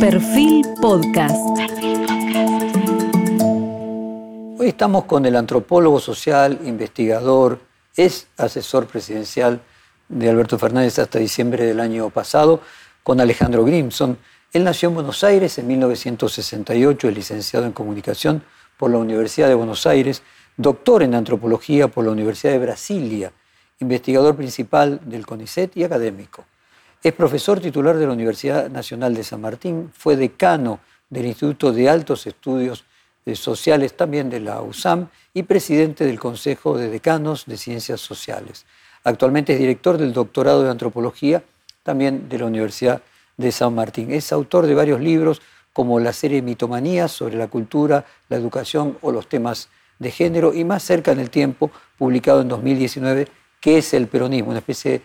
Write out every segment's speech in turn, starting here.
Perfil Podcast. Hoy estamos con el antropólogo social, investigador, es asesor presidencial de Alberto Fernández hasta diciembre del año pasado, con Alejandro Grimson. Él nació en Buenos Aires en 1968, es licenciado en comunicación por la Universidad de Buenos Aires, doctor en antropología por la Universidad de Brasilia, investigador principal del CONICET y académico. Es profesor titular de la Universidad Nacional de San Martín, fue decano del Instituto de Altos Estudios Sociales también de la USAM y presidente del Consejo de Decanos de Ciencias Sociales. Actualmente es director del doctorado de Antropología también de la Universidad de San Martín. Es autor de varios libros como la serie Mitomanías sobre la cultura, la educación o los temas de género y más cerca en el tiempo, publicado en 2019, que es el peronismo, una especie de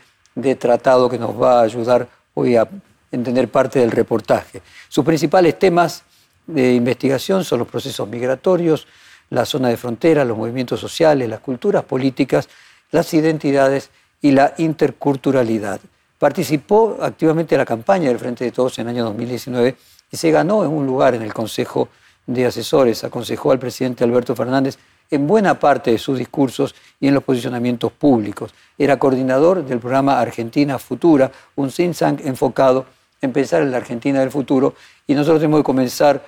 tratado que nos va a ayudar hoy a entender parte del reportaje. Sus principales temas de investigación son los procesos migratorios, la zona de frontera, los movimientos sociales, las culturas políticas, las identidades y la interculturalidad. Participó activamente en la campaña del Frente de Todos en el año 2019 y se ganó en un lugar en el Consejo de Asesores. Aconsejó al presidente Alberto Fernández en buena parte de sus discursos y en los posicionamientos públicos. Era coordinador del programa Argentina Futura, un think enfocado en pensar en la Argentina del futuro. Y nosotros tenemos que comenzar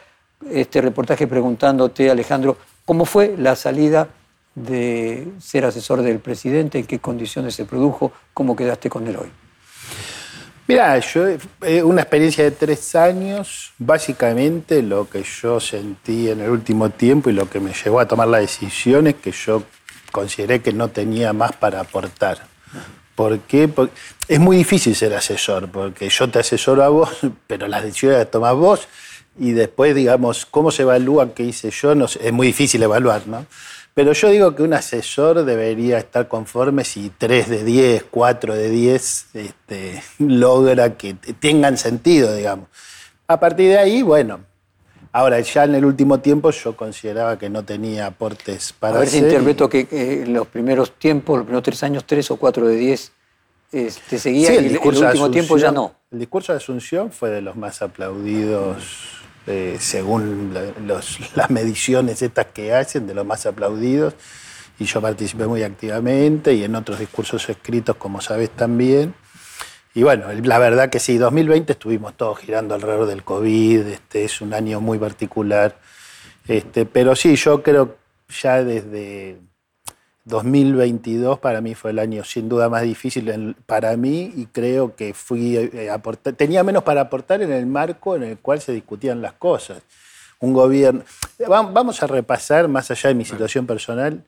este reportaje preguntándote, Alejandro, ¿cómo fue la salida de ser asesor del presidente? ¿En qué condiciones se produjo? ¿Cómo quedaste con él hoy? Mira, yo eh, una experiencia de tres años, básicamente lo que yo sentí en el último tiempo y lo que me llevó a tomar la decisión es que yo consideré que no tenía más para aportar. ¿Por qué? Porque es muy difícil ser asesor, porque yo te asesoro a vos, pero las decisiones las tomás vos y después, digamos, cómo se evalúa qué hice yo, es muy difícil evaluar, ¿no? Pero yo digo que un asesor debería estar conforme si 3 de 10, 4 de 10 este, logra que tengan sentido, digamos. A partir de ahí, bueno, ahora ya en el último tiempo yo consideraba que no tenía aportes para... A ver si interpreto que en los primeros tiempos, los primeros tres años, 3 o 4 de 10 te este, seguía y en el último tiempo ya no. El discurso de Asunción fue de los más aplaudidos eh, según las mediciones estas que hacen, de los más aplaudidos, y yo participé muy activamente y en otros discursos escritos, como sabes también. Y bueno, la verdad que sí, 2020 estuvimos todos girando alrededor del COVID, este, es un año muy particular, este, pero sí, yo creo ya desde 2022 para mí fue el año sin duda más difícil para mí y creo que fui eh, tenía menos para aportar en el marco en el cual se discutían las cosas. Un gobierno. Vamos a repasar, más allá de mi situación personal,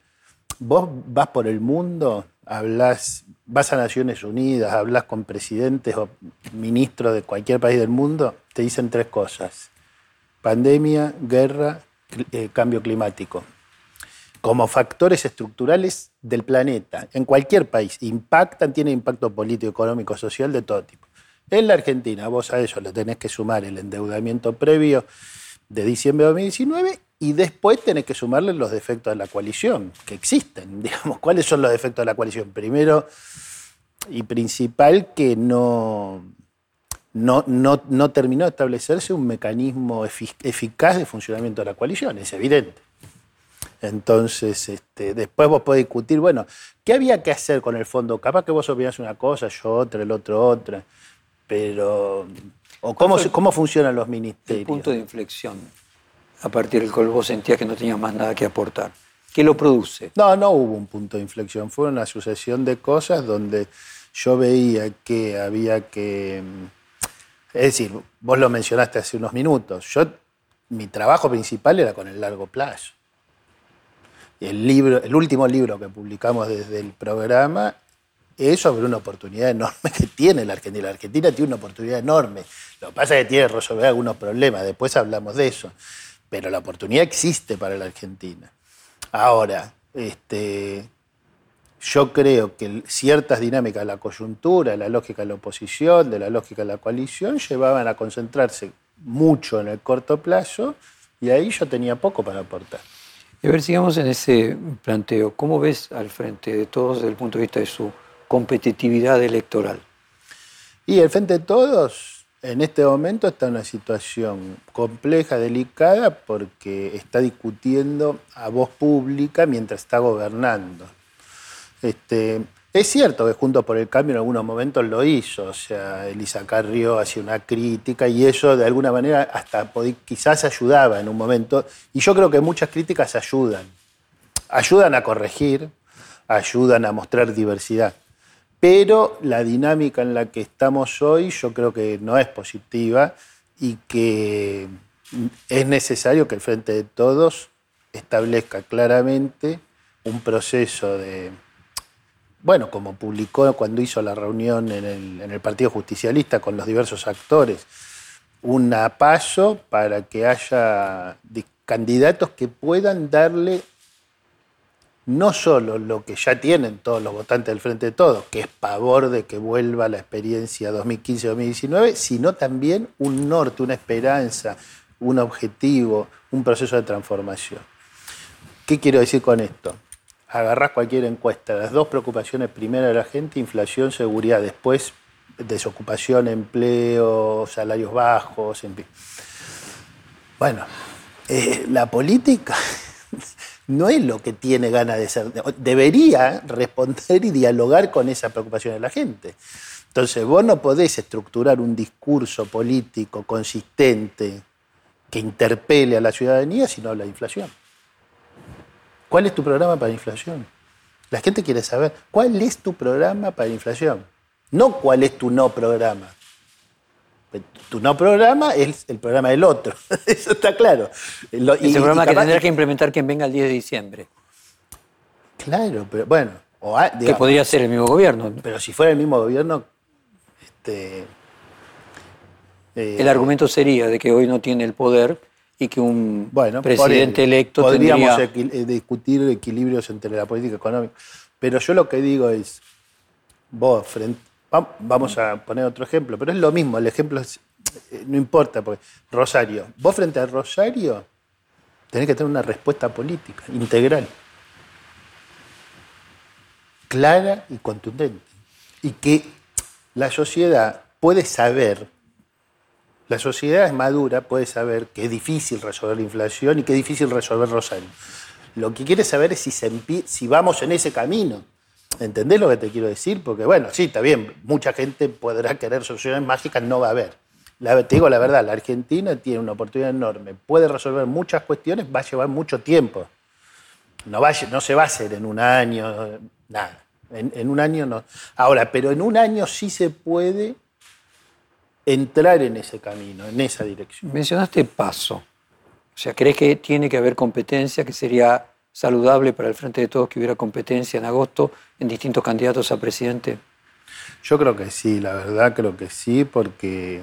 vos vas por el mundo, hablas, vas a Naciones Unidas, hablas con presidentes o ministros de cualquier país del mundo, te dicen tres cosas. Pandemia, guerra, eh, cambio climático como factores estructurales del planeta, en cualquier país, impactan, tienen impacto político, económico, social de todo tipo. En la Argentina, vos a eso le tenés que sumar el endeudamiento previo de diciembre de 2019 y después tenés que sumarle los defectos de la coalición, que existen. Digamos, ¿cuáles son los defectos de la coalición? Primero y principal, que no, no, no, terminó de establecerse un mecanismo eficaz de funcionamiento de la coalición, es evidente. Entonces, este, después vos podés discutir, bueno, ¿qué había que hacer con el fondo? Capaz que vos opinás una cosa, yo otra, el otro otra, pero... ¿O cómo, cómo funcionan los ministerios? El punto de inflexión, a partir del cual vos sentías que no tenías más nada que aportar. ¿Qué lo produce? No, no hubo un punto de inflexión, fue una sucesión de cosas donde yo veía que había que... Es decir, vos lo mencionaste hace unos minutos, yo, mi trabajo principal era con el largo plazo el, libro, el último libro que publicamos desde el programa es sobre una oportunidad enorme que tiene la Argentina. La Argentina tiene una oportunidad enorme. Lo que pasa es que tiene que resolver algunos problemas, después hablamos de eso. Pero la oportunidad existe para la Argentina. Ahora, este, yo creo que ciertas dinámicas de la coyuntura, de la lógica de la oposición, de la lógica de la coalición, llevaban a concentrarse mucho en el corto plazo y ahí yo tenía poco para aportar. A ver, sigamos en ese planteo. ¿Cómo ves al frente de todos desde el punto de vista de su competitividad electoral? Y el frente de todos en este momento está en una situación compleja, delicada, porque está discutiendo a voz pública mientras está gobernando. Este, es cierto que Juntos por el Cambio en algunos momentos lo hizo, o sea, Elisa Carrió hacía una crítica y eso de alguna manera hasta quizás ayudaba en un momento. Y yo creo que muchas críticas ayudan. Ayudan a corregir, ayudan a mostrar diversidad. Pero la dinámica en la que estamos hoy yo creo que no es positiva y que es necesario que el Frente de Todos establezca claramente un proceso de, bueno, como publicó cuando hizo la reunión en el, Partido Justicialista con los diversos actores, un paso para que haya candidatos que puedan darle no solo lo que ya tienen todos los votantes del Frente de Todos, que es pavor de que vuelva la experiencia 2015-2019, sino también un norte, una esperanza, un objetivo, un proceso de transformación. ¿Qué quiero decir con esto? Agarrás cualquier encuesta, las dos preocupaciones primeras de la gente, inflación, seguridad, después desocupación, empleo, salarios bajos, en fin. Bueno, eh, la política no es lo que tiene ganas de ser. Debería responder y dialogar con esa preocupación de la gente. Entonces, vos no podés estructurar un discurso político consistente que interpele a la ciudadanía si no habla de inflación. ¿Cuál es tu programa para la inflación? La gente quiere saber, ¿cuál es tu programa para la inflación? No cuál es tu no programa. Tu no programa es el programa del otro. Eso está claro. Ese programa que tendrá que implementar quien venga el 10 de diciembre. Claro, pero bueno. que podría ser el mismo gobierno. Pero si fuera el mismo gobierno. Este, el eh, argumento sería de que hoy no tiene el poder y que un presidente electo podríamos eh, discutir equilibrios entre la política económica. Pero yo lo que digo es, vos frente, Vamos a poner otro ejemplo, pero es lo mismo, el ejemplo eh, no importa, porque Rosario, vos frente a Rosario tenés que tener una respuesta política integral, clara y contundente, y que la sociedad puede saber, la sociedad es madura, puede saber que es difícil resolver la inflación y que es difícil resolver Rosario. Lo que quiere saber es si, si vamos en ese camino. ¿Entendés lo que te quiero decir? Porque, bueno, sí, está bien, mucha gente podrá querer soluciones mágicas, no va a haber. te digo la verdad, la Argentina tiene una oportunidad enorme, puede resolver muchas cuestiones, va a llevar mucho tiempo. No, va, no se va a hacer en un año, nada. En, en un año no. Ahora, pero en un año sí se puede entrar en ese camino, en esa dirección. Mencionaste paso. O sea, ¿crees que tiene que haber competencia, que sería saludable para el Frente de Todos que hubiera competencia en agosto en distintos candidatos a presidente? Yo creo que sí, la verdad creo que sí, porque,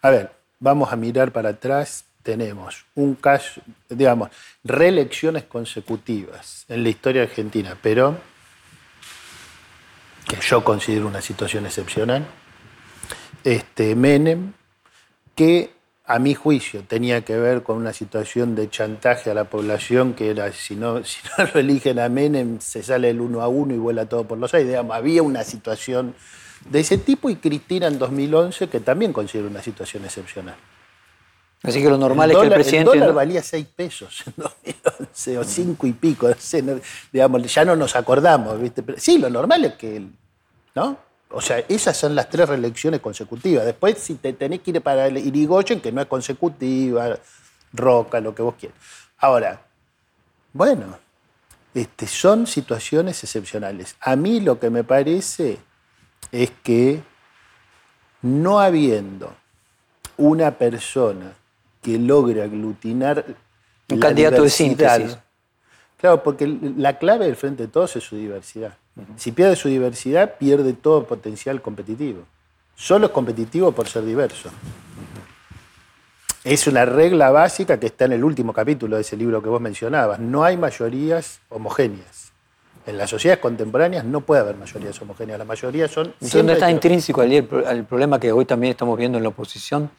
a ver, vamos a mirar para atrás, tenemos un caso, digamos, reelecciones consecutivas en la historia argentina, pero que yo considero una situación excepcional, este, Menem, que a mi juicio, tenía que ver con una situación de chantaje a la población que era, si no, si no lo eligen a Menem, se sale el uno a uno y vuela todo por los aires. había una situación de ese tipo y Cristina en 2011, que también considero una situación excepcional. Así que lo normal es que el presidente... El dólar valía 6 pesos en 2011 o 5 y pico. digamos, ya no nos acordamos. ¿viste? sí, lo normal es que... ¿no? O sea, esas son las tres reelecciones consecutivas. Después, si te tenés que ir para el Irigoyen, que no es consecutiva, Roca, lo que vos quieras. Ahora, bueno, este, son situaciones excepcionales. A mí lo que me parece es que no habiendo una persona que logre aglutinar un candidato de síntesis. Claro, porque la clave del Frente de Todos es su diversidad. Si pierde su diversidad, pierde todo potencial competitivo. Solo es competitivo por ser diverso. Es una regla básica que está en el último capítulo de ese libro que vos mencionabas. No hay mayorías homogéneas. En las sociedades contemporáneas no puede haber mayorías homogéneas. Las mayorías son... ¿Dónde está intrínseco el, problema que hoy también estamos viendo en la oposición,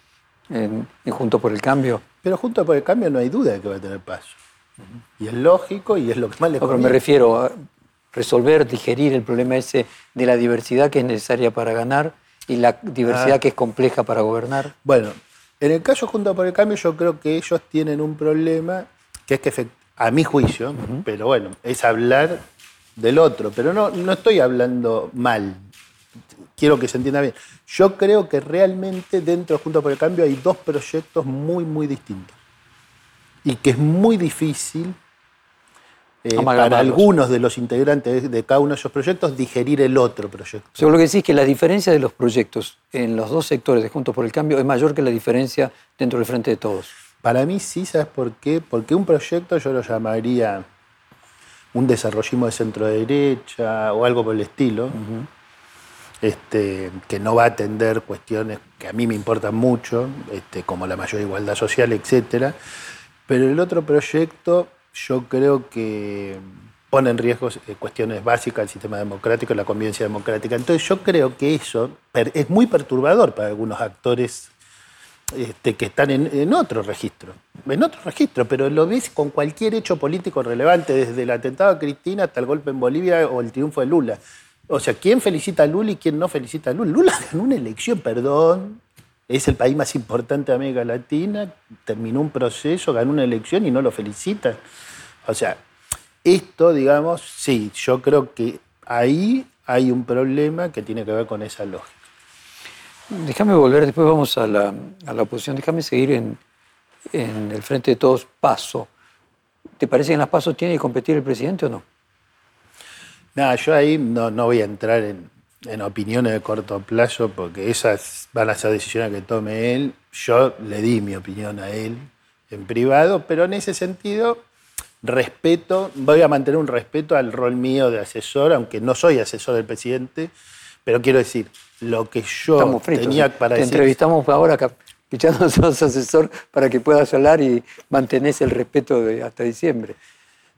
en, Junto por el Cambio? Pero Junto por el Cambio no hay duda de que va a tener paso. Y es lógico y es lo que más le no, Pero me refiero, resolver, digerir el problema ese de la diversidad que es necesaria para ganar y la diversidad Ah. que es compleja para gobernar. Bueno, en el caso Junto por el Cambio, yo creo que ellos tienen un problema que es que, a mi juicio, pero bueno, es hablar del otro. Pero no, no estoy hablando mal. Quiero que se entienda bien. Yo creo que realmente dentro de Junto por el Cambio hay dos proyectos muy, muy distintos. Y que es muy difícil eh, para algunos de los integrantes de cada uno de esos proyectos digerir el otro proyecto. Yo lo que decís que la diferencia de los proyectos en los dos sectores de Juntos por el Cambio es mayor que la diferencia dentro del Frente de Todos. Para mí sí, ¿sabes por qué? Porque un proyecto yo lo llamaría un desarrollismo de centro derecha o algo por el estilo, este, que no va a atender cuestiones que a mí me importan mucho, este, como la mayor igualdad social, etc. Pero el otro proyecto yo creo que pone en riesgo eh, cuestiones básicas del sistema democrático y la convivencia democrática. Entonces yo creo que eso es muy perturbador para algunos actores este, que están en, en otro registro, en otro registro, pero lo ves con cualquier hecho político relevante, desde el atentado a Cristina hasta el golpe en Bolivia o el triunfo de Lula. O sea, ¿quién felicita a Lula y quién no felicita a Lula? Lula ganó una elección, perdón, es el país más importante de América Latina, terminó un proceso, ganó una elección y no lo felicita. O sea, esto, digamos, sí, yo creo que ahí hay un problema que tiene que ver con esa lógica. Déjame volver, después vamos a la, a la oposición. Déjame seguir en, en el Frente de Todos, paso. ¿Te parece que en las pasos tiene que competir el presidente o no? Nada, yo ahí no, no voy a entrar en, en opiniones de corto plazo porque esas van a ser decisiones que tome él. Yo le di mi opinión a él en privado, pero en ese sentido respeto, voy a mantener un respeto al rol mío de asesor, aunque no soy asesor del presidente, pero quiero decir, lo que yo fritos. tenía ¿eh? para Te decir... entrevistamos ahora, acá, ya no sos asesor para que puedas hablar y mantenés el respeto de hasta diciembre.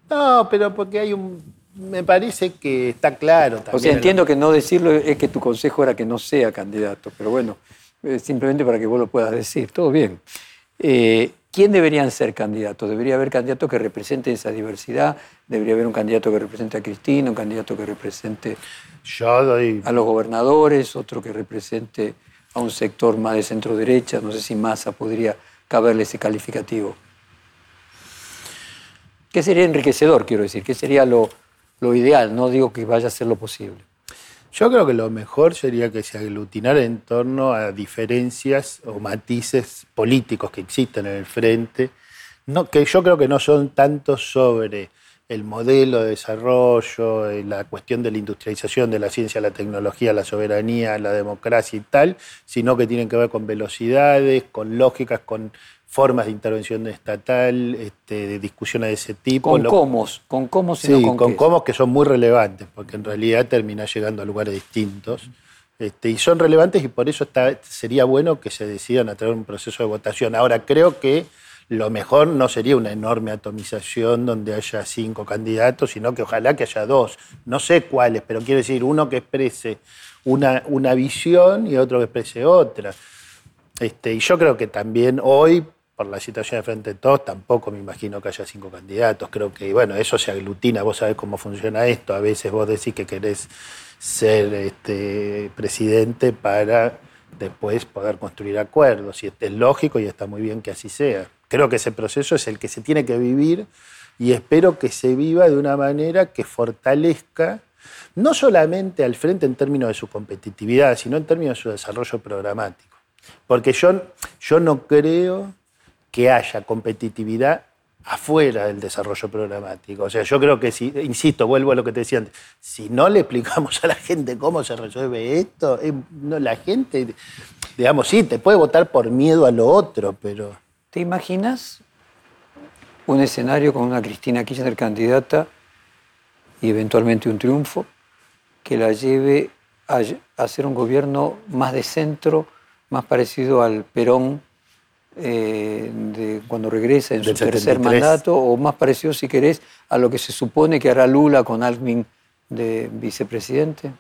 No, pero porque hay un... Me parece que está claro también. O sea, en- entiendo que no decirlo es que tu consejo era que no sea candidato, pero bueno, eh, simplemente para que vos lo puedas decir. Todo bien. Eh, ¿Quién deberían ser candidatos? ¿Debería haber candidatos que representen esa diversidad? ¿Debería haber un candidato que represente a Cristina, un candidato que represente a los gobernadores, otro que represente a un sector más de centro derecha? No sé si Massa podría caberle ese calificativo. ¿Qué sería enriquecedor, quiero decir? ¿Qué sería lo, lo ideal? No digo que vaya a ser lo posible. Yo creo que lo mejor sería que se aglutinara en torno a diferencias o matices políticos que existen en el frente, no, que yo creo que no son tanto sobre el modelo de desarrollo, eh, la cuestión de la industrialización de la ciencia, la tecnología, la soberanía, la democracia y tal, sino que tienen que ver con velocidades, con lógicas, con formas de intervención estatal, este, de discusiones de ese tipo. Con cómo, con cómo, Sí, con, con qué. cómo que son muy relevantes, porque en realidad termina llegando a lugares distintos. Este, y son relevantes y por eso está, sería bueno que se decidan a través de un proceso de votación. Ahora, creo que lo mejor no sería una enorme atomización donde haya cinco candidatos, sino que ojalá que haya dos. No sé cuáles, pero quiero decir, uno que exprese una, una visión y otro que exprese otra. Este, y yo creo que también hoy, por la situación de frente de todos, tampoco me imagino que haya cinco candidatos. Creo que, bueno, eso se aglutina, vos sabés cómo funciona esto. A veces vos decís que querés ser este, presidente para después poder construir acuerdos. Y este es lógico y está muy bien que así sea. Creo que ese proceso es el que se tiene que vivir y espero que se viva de una manera que fortalezca no solamente al frente en términos de su competitividad, sino en términos de su desarrollo programático. Porque yo, yo no creo que haya competitividad afuera del desarrollo programático. O sea, yo creo que si, insisto, vuelvo a lo que te decía antes, si no le explicamos a la gente cómo se resuelve esto, la gente, digamos, sí, te puede votar por miedo a lo otro, pero... ¿Te imaginas un escenario con una Cristina Kirchner candidata y eventualmente un triunfo que la lleve a, hacer un gobierno más de centro, más parecido al Perón eh, de cuando regresa en su tercer 73. mandato, o más parecido, si querés, a lo que se supone que hará Lula con Alvin de vicepresidente?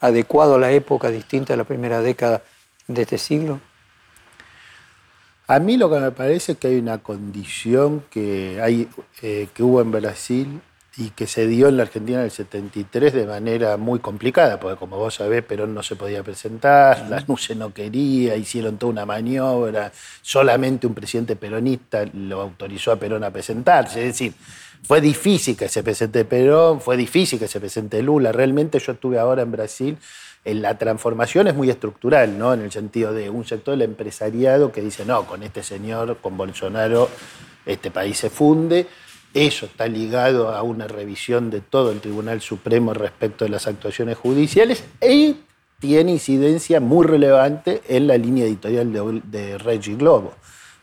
¿Adecuado a la época distinta de la primera década de este siglo? A mí lo que me parece es que hay una condición que, hay, eh, que hubo en Brasil y que se dio en la Argentina en el 73 de manera muy complicada, porque como vos sabés, Perón no se podía presentar, la NUCE no quería, hicieron toda una maniobra, solamente un presidente peronista lo autorizó a Perón a presentarse, es decir, fue difícil que se presente Perón, fue difícil que se presente Lula, realmente yo estuve ahora en Brasil, la transformación es muy estructural, ¿no? en el sentido de un sector del empresariado que dice, no, con este señor, con Bolsonaro, este país se funde, eso está ligado a una revisión de todo el Tribunal Supremo respecto de las actuaciones judiciales y tiene incidencia muy relevante en la línea editorial de, de Reggie Globo,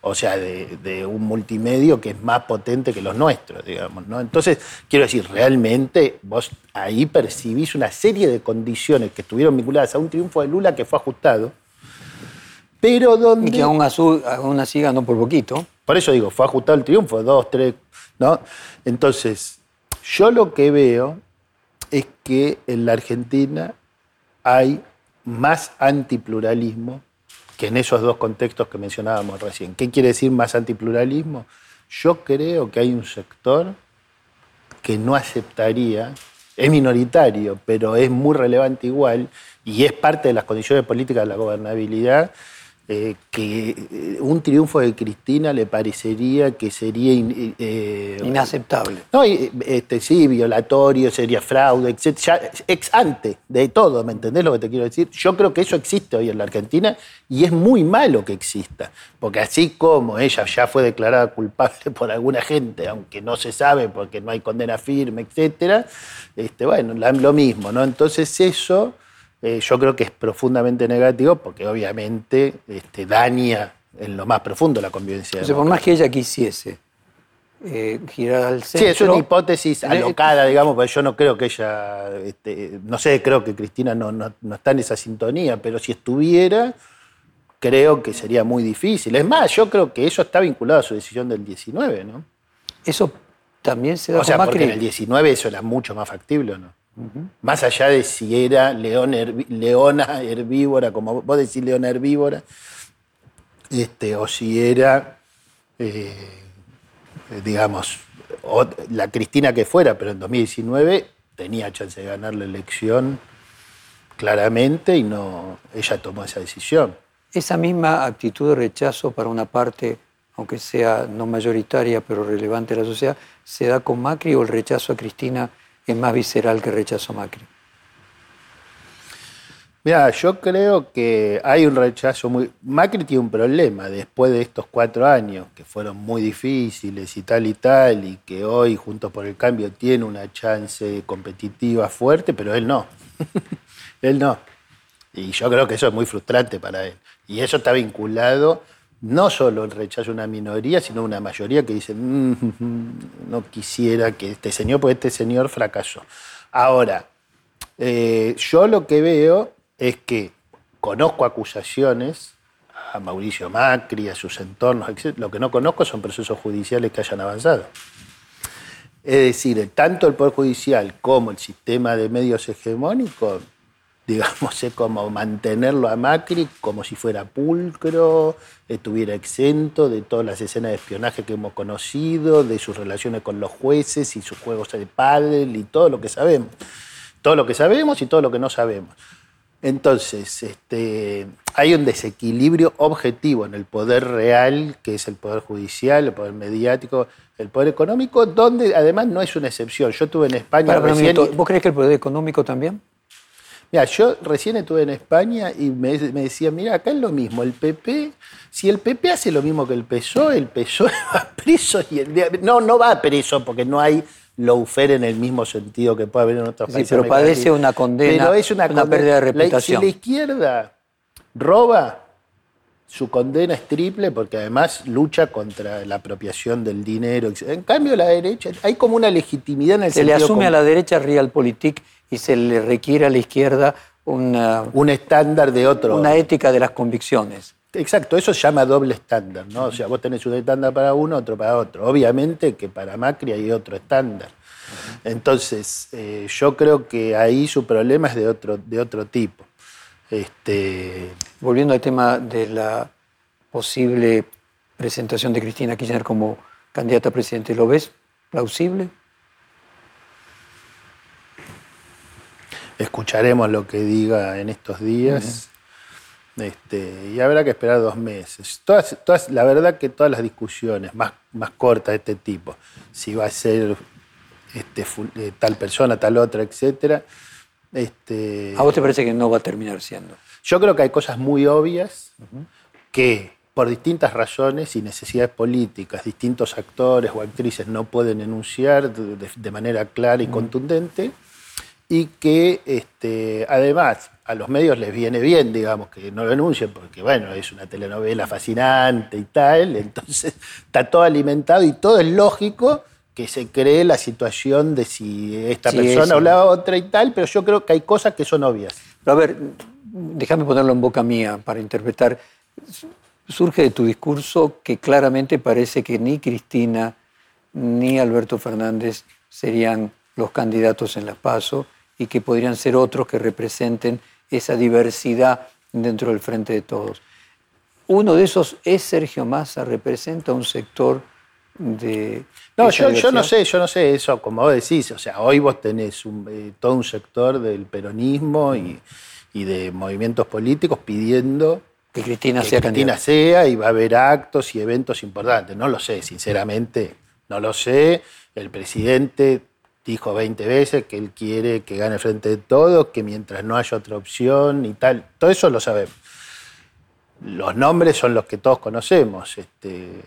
o sea, de, un multimedio que es más potente que los nuestros, digamos. ¿no? Entonces, quiero decir, realmente vos ahí percibís una serie de condiciones que estuvieron vinculadas a un triunfo de Lula que fue ajustado, pero donde... Y que aún, aún así ganó por poquito. Por eso digo, fue ajustado el triunfo, dos, tres, ¿no? Entonces, yo lo que veo es que en la Argentina hay más antipluralismo que en esos dos contextos que mencionábamos recién. ¿Qué quiere decir más antipluralismo? Yo creo que hay un sector que no aceptaría, es minoritario, pero es muy relevante igual, y es parte de las condiciones políticas de la gobernabilidad, eh, que eh, un triunfo de Cristina le parecería que sería eh, inaceptable. No, este, sí, violatorio, sería fraude, etc. ex ante de todo, ¿me entendés lo que te quiero decir? Yo creo que eso existe hoy en la Argentina y es muy malo que exista, porque así como ella ya fue declarada culpable por alguna gente, aunque no se sabe porque no hay condena firme, etc., este, bueno, lo mismo, ¿no? Entonces eso eh, yo creo que es profundamente negativo porque obviamente este, daña en lo más profundo la convivencia. por más que ella quisiese eh, girar al centro. Sí, es una hipótesis alocada, digamos, porque yo no creo que ella, este, no sé, creo que Cristina no, no, está en esa sintonía, pero si estuviera, creo que sería muy difícil. Es más, yo creo que eso está vinculado a su decisión del 19, ¿no? Eso también se da O sea, porque en el 19 eso era mucho más factible, ¿no? Más allá de si era leona herbívora, como vos decís leona herbívora, este, o si era, eh, digamos, la Cristina que fuera, pero en 2019 tenía chance de ganar la elección claramente y no, ella tomó esa decisión. Esa misma actitud de rechazo para una parte, aunque sea no mayoritaria, pero relevante de la sociedad, ¿se da con Macri o el rechazo a Cristina? Es más visceral que rechazo Macri? Mira, yo creo que hay un rechazo muy... Macri tiene un problema después de estos cuatro años, que fueron muy difíciles y tal y tal, y que hoy, Juntos por el Cambio, tiene una chance competitiva fuerte, pero él no. él no. Y yo creo que eso es muy frustrante para él. Y eso está vinculado no solo el rechazo de una minoría, sino una mayoría que dice, mm, no quisiera que este señor, pues este señor fracasó. Ahora, eh, yo lo que veo es que conozco acusaciones a Mauricio Macri, a sus entornos, etc. Lo que no conozco son procesos judiciales que hayan avanzado. Es decir, tanto el Poder Judicial como el sistema de medios hegemónicos digamos, es como mantenerlo a Macri como si fuera pulcro, estuviera exento de todas las escenas de espionaje que hemos conocido, de sus relaciones con los jueces y sus juegos de pádel y todo lo que sabemos. Todo lo que sabemos y todo lo que no sabemos. Entonces, este, hay un desequilibrio objetivo en el poder real, que es el poder judicial, el poder mediático, el poder económico, donde además no es una excepción. Yo estuve en España ¿Vos crees que el poder económico también? Mira, yo recién estuve en España y me, me decían, mira, acá es lo mismo, el PP, si el PP hace lo mismo que el PSOE, el PSOE va preso y el... No, no va preso porque no hay lawfare en el mismo sentido que puede haber en otros países. Sí, pero padece una condena, pero es una, pérdida de reputación. si la izquierda roba, su condena es triple porque además lucha contra la apropiación del dinero. En cambio, la derecha, hay como una legitimidad en el Se le asume a la derecha realpolitik y se le requiere a la izquierda una, un estándar de otro. Una ética de las convicciones. Exacto, eso se llama doble estándar, ¿no? O sea, vos tenés un estándar para uno, otro para otro. Obviamente que para Macri hay otro estándar. Entonces, eh, yo creo que ahí su problema es de otro, de otro tipo. Este... Volviendo al tema de la posible presentación de Cristina Kirchner como candidata a presidente, ¿lo ves plausible? escucharemos lo que diga en estos días. Este, y habrá que esperar dos meses. Todas, todas, la verdad que todas las discusiones más, más cortas de este tipo, si va a ser este, eh, tal persona, tal otra, etc. Este, ¿A vos te parece que no va a terminar siendo? Yo creo que hay cosas muy obvias que por distintas razones y necesidades políticas, distintos actores o actrices no pueden enunciar de, manera clara y contundente y que este, además a los medios les viene bien, digamos, que no lo anuncien, porque bueno, es una telenovela fascinante y tal, entonces está todo alimentado y todo es lógico que se cree la situación de si esta persona o la otra y tal, pero yo creo que hay cosas que son obvias. Pero a ver, déjame ponerlo en boca mía para interpretar. Surge de tu discurso que claramente parece que ni Cristina ni Alberto Fernández serían los candidatos en las PASO y que podrían ser otros que representen esa diversidad dentro del frente de todos. Uno de esos es Sergio Massa, representa un sector de... No, yo, yo, no sé, yo no sé eso, como vos decís, o sea, hoy vos tenés eh, todo un sector del peronismo y, de movimientos políticos pidiendo que Cristina que sea Cristina sea y va a haber actos y eventos importantes. No lo sé, sinceramente, no lo sé. El presidente dijo 20 veces que él quiere que gane frente de todos, que mientras no haya otra opción y tal. Todo eso lo sabemos. Los nombres son los que todos conocemos. Este,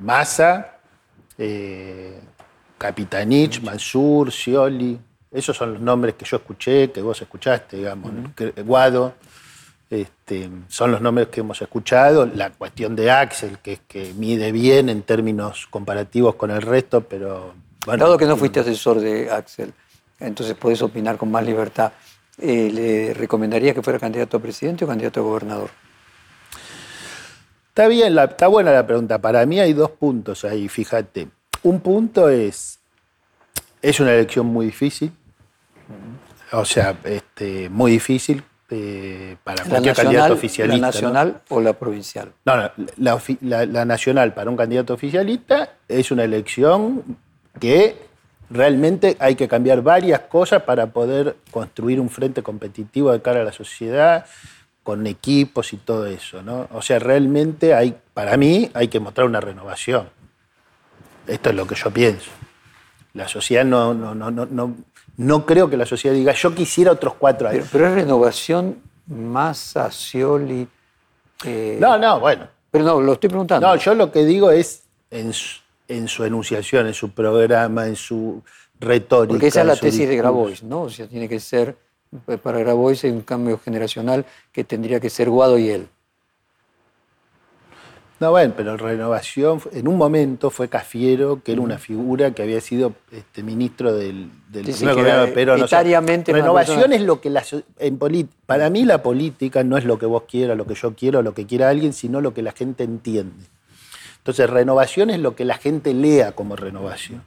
Massa, eh, Capitanich, Mansur, Scioli. Esos son los nombres que yo escuché, que vos escuchaste, digamos. Guado. Este, son los nombres que hemos escuchado. La cuestión de Axel, que es que mide bien en términos comparativos con el resto, pero Dado que no fuiste asesor de Axel, entonces podés opinar con más libertad. Eh, ¿Le recomendaría que fuera candidato a presidente o candidato a gobernador? Está bien, está buena la pregunta. Para mí hay dos puntos ahí, fíjate. Un punto es, es una elección muy difícil, o sea, este, muy difícil eh, para cualquier candidato oficialista. ¿La nacional o la provincial? No, no la, nacional para un candidato oficialista es una elección que realmente hay que cambiar varias cosas para poder construir un frente competitivo de cara a la sociedad, con equipos y todo eso. ¿no? O sea, realmente hay, para mí hay que mostrar una renovación. Esto es lo que yo pienso. La sociedad no, no, no, no, no, creo que la sociedad diga, yo quisiera otros cuatro años. Pero, es renovación más Scioli. Eh, no, no, bueno. Pero no, lo estoy preguntando. No, yo lo que digo es, en, en su enunciación, en su programa, en su retórica. Porque esa es la tesis de Grabois, ¿no? O sea, tiene que ser, para Grabois hay un cambio generacional que tendría que ser Guado y él. No, bueno, pero Renovación en un momento fue Cafiero, que era una figura que había sido este, ministro del, del gobierno pero no Renovación es lo que la, en para mí la política no es lo que vos quieras, lo que yo quiero, lo que quiera alguien, sino lo que la gente entiende. Entonces, renovación es lo que la gente lea como renovación.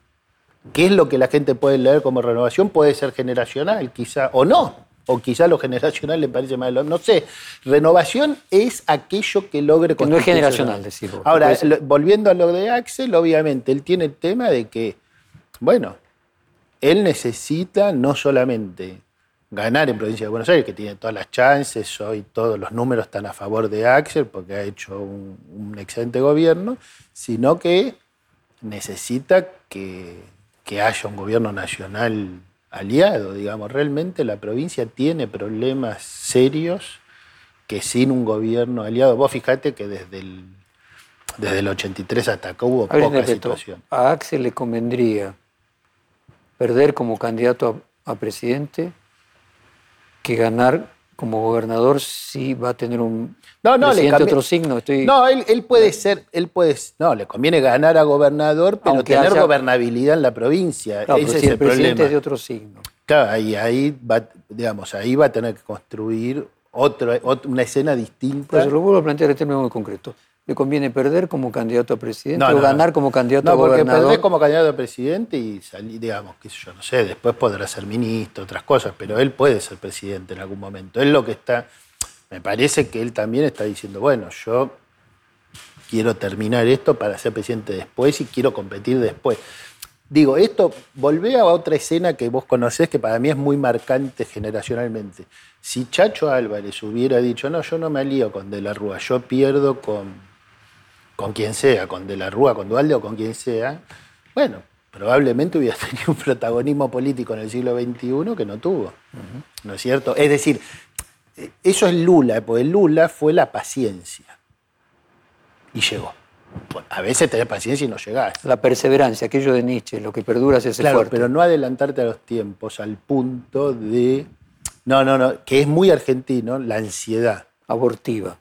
¿Qué es lo que la gente puede leer como renovación? Puede ser generacional, quizá, o no. O quizá lo generacional le parece más. No sé. Renovación es aquello que logre que No es generacional, decirlo. Ahora, volviendo a lo de Axel, obviamente, él tiene el tema de que, bueno, él necesita no solamente ganar en provincia de Buenos Aires, que tiene todas las chances, hoy todos los números están a favor de Axel porque ha hecho un, excelente gobierno, sino que necesita que, haya un gobierno nacional aliado, digamos. Realmente la provincia tiene problemas serios que sin un gobierno aliado, vos fijate que desde el, desde el 83 hasta acá hubo poca situación. ¿A Axel le convendría perder como candidato a presidente que ganar como gobernador sí va a tener un no, no, presidente otro signo. No, él, puede ser, él puede, no, le conviene ganar a gobernador, pero tener gobernabilidad en la provincia. Ese es el, presidente de otro signo. Claro, ahí, ahí va, digamos, ahí va a tener que construir otra, una escena distinta. Pero lo vuelvo a plantear en términos muy concretos le conviene perder como candidato a presidente o ganar como candidato a gobernador. No, porque perder como candidato a presidente y salir, digamos, que yo no sé, después podrá ser ministro, otras cosas, pero él puede ser presidente en algún momento. Él lo que está, me parece que él también está diciendo, bueno, yo quiero terminar esto para ser presidente después y quiero competir después. Digo, esto, volvé a otra escena que vos conocés que para mí es muy marcante generacionalmente. Si Chacho Álvarez hubiera dicho, no, yo no me alío con De la Rúa, yo pierdo con, con quien sea, con De la Rúa, con Dualde o con quien sea, bueno, probablemente hubiera tenido un protagonismo político en el siglo XXI que no tuvo. ¿No es cierto? Es decir, eso es Lula, porque Lula fue la paciencia. Y llegó. A veces tenés paciencia y no llegás. La perseverancia, aquello de Nietzsche, lo que perdura es ese claro, Pero no adelantarte a los tiempos al punto de. No, no, no, que es muy argentino, la ansiedad. Abortiva.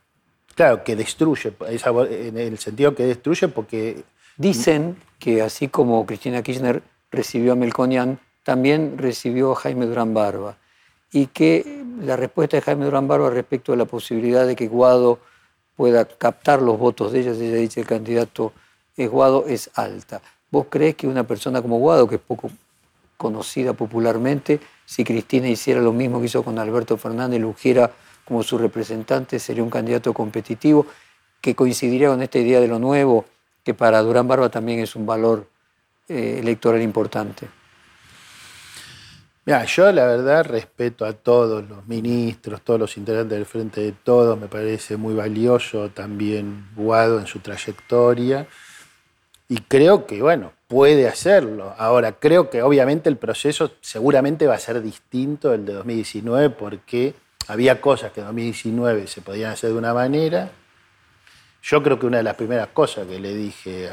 Claro, que destruye, en el sentido que destruye porque. Dicen que así como Cristina Kirchner recibió a Melconian, también recibió a Jaime Durán Barba. Y que la respuesta de Jaime Durán Barba respecto a la posibilidad de que Guado pueda captar los votos de ella, si ella dice el candidato es Guado, es alta. ¿Vos crees que una persona como Guado, que es poco conocida popularmente, si Cristina hiciera lo mismo que hizo con Alberto Fernández, lo como su representante, sería un candidato competitivo, que coincidiría con esta idea de lo nuevo, que para Durán Barba también es un valor eh, electoral importante? yo la verdad respeto a todos los ministros, todos los integrantes del Frente de Todos, me parece muy valioso también Guado en su trayectoria y creo que, bueno, puede hacerlo. Ahora, creo que obviamente el proceso seguramente va a ser distinto del de 2019 porque había cosas que en 2019 se podían hacer de una manera. Yo creo que una de las primeras cosas que le dije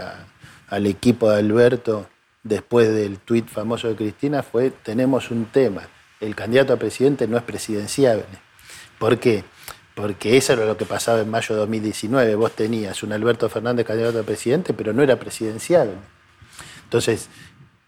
al equipo de Alberto después del tuit famoso de Cristina fue, tenemos un tema, el candidato a presidente no es presidenciable. ¿Por qué? Porque eso era lo que pasaba en mayo de 2019. Vos tenías un Alberto Fernández candidato a presidente, pero no era presidenciable. Entonces,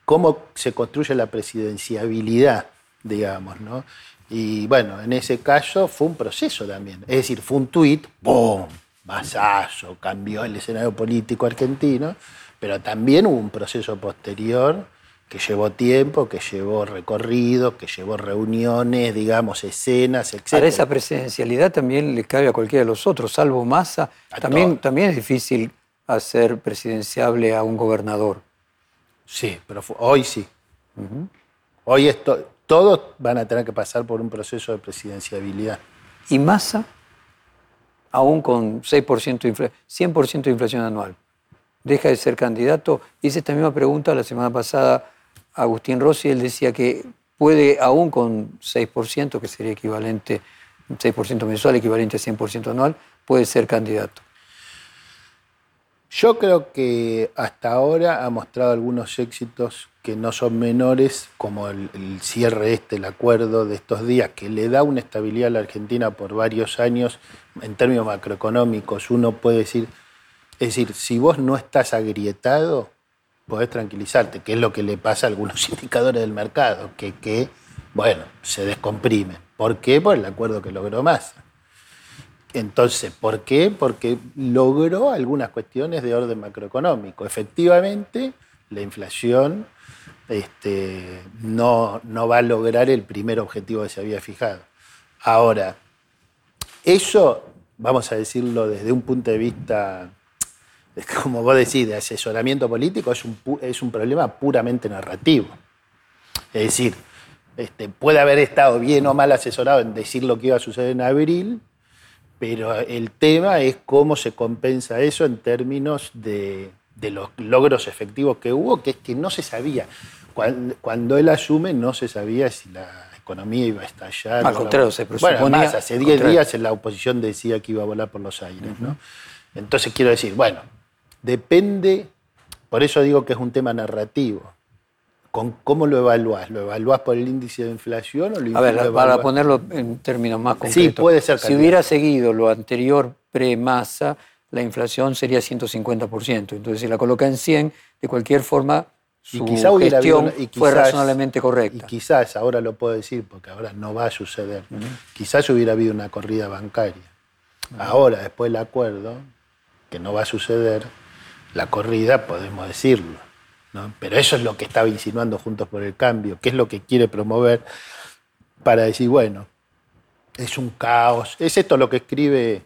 ¿cómo se construye la presidenciabilidad, digamos? ¿no? Y bueno, en ese caso fue un proceso también. Es decir, fue un tuit, ¡boom! Masazo, cambió el escenario político argentino pero también hubo un proceso posterior que llevó tiempo, que llevó recorrido, que llevó reuniones, digamos, escenas, etc. Para esa presidencialidad también le cabe a cualquiera de los otros, salvo Massa. También, también es difícil hacer presidenciable a un gobernador. Sí, pero hoy sí. Hoy esto, todos van a tener que pasar por un proceso de presidenciabilidad. ¿Y Massa? Aún con 6% 100% de inflación anual deja de ser candidato. Hice esta misma pregunta la semana pasada a Agustín Rossi, él decía que puede, aún con 6%, que sería equivalente, 6% mensual, equivalente a 100% anual, puede ser candidato. Yo creo que hasta ahora ha mostrado algunos éxitos que no son menores, como el, cierre este, el acuerdo de estos días, que le da una estabilidad a la Argentina por varios años en términos macroeconómicos. Uno puede decir, es decir, si vos no estás agrietado, podés tranquilizarte, que es lo que le pasa a algunos indicadores del mercado, que, que bueno, se descomprimen. ¿Por qué? Por el acuerdo que logró Massa. Entonces, ¿por qué? Porque logró algunas cuestiones de orden macroeconómico. Efectivamente, la inflación este, no, va a lograr el primer objetivo que se había fijado. Ahora, eso, vamos a decirlo desde un punto de vista como vos decís, de asesoramiento político es un, es un problema puramente narrativo. Es decir, este, puede haber estado bien o mal asesorado en decir lo que iba a suceder en abril, pero el tema es cómo se compensa eso en términos de, los logros efectivos que hubo, que es que no se sabía. Cuando, él asume, no se sabía si la economía iba a estallar. Al contrario, se presuponía... Bueno, más, hace 10 días la oposición decía que iba a volar por los aires. ¿no? Entonces quiero decir, bueno, Depende, por eso digo que es un tema narrativo. ¿Con ¿Cómo lo evalúas? ¿Lo evalúas por el índice de inflación o lo A ver, para ponerlo en términos más concretos. Sí, puede ser. Si hubiera seguido lo anterior pre-masa, la inflación sería 150%. Entonces, si la coloca en 100, de cualquier forma, su gestión fue razonablemente correcta. Y quizás, ahora lo puedo decir porque ahora no va a suceder, quizás hubiera habido una corrida bancaria. Ahora, después del acuerdo, que no va a suceder, la corrida, podemos decirlo. ¿no? Pero eso es lo que estaba insinuando Juntos por el Cambio, que es lo que quiere promover para decir, bueno, es un caos. Es esto lo que escribe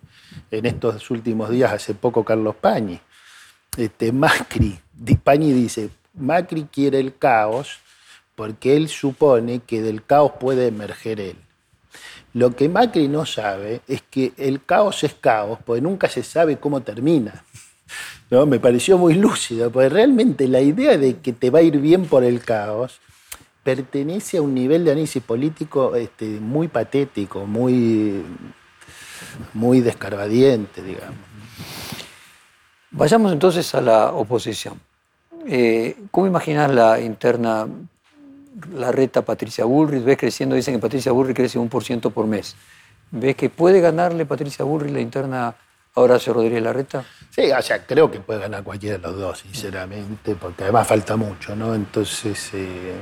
en estos últimos días, hace poco, Carlos Pañi. Este, Macri, Pañi dice, Macri quiere el caos porque él supone que del caos puede emerger él. Lo que Macri no sabe es que el caos es caos, porque nunca se sabe cómo termina. ¿No? Me pareció muy lúcido, porque realmente la idea de que te va a ir bien por el caos pertenece a un nivel de análisis político este, muy patético, muy, muy descarbadiente, digamos. Vayamos entonces a la oposición. Eh, ¿Cómo imaginas la interna, la reta Patricia Bullrich? ¿Ves creciendo? Dicen que Patricia Bullrich crece un por ciento por mes. ¿Ves que puede ganarle Patricia Bullrich la interna a Horacio Rodríguez Larreta? Sí, o sea, creo que puede ganar cualquiera de los dos, sinceramente, porque además falta mucho, ¿no? Entonces, eh,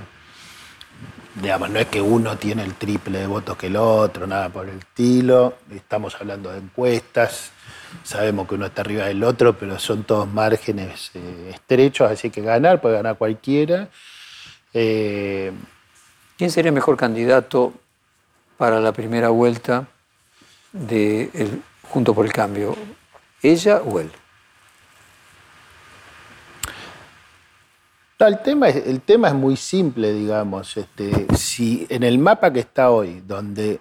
digamos, no es que uno tiene el triple de votos que el otro, nada por el estilo. Estamos hablando de encuestas sabemos que uno está arriba del otro, pero son todos márgenes eh, estrechos, así que ganar puede ganar cualquiera. Eh, ¿Quién sería el mejor candidato para la primera vuelta de Junto por el Cambio? ¿Ella o él? el, tema es, el tema es muy simple, digamos. Este, si en el mapa que está hoy, donde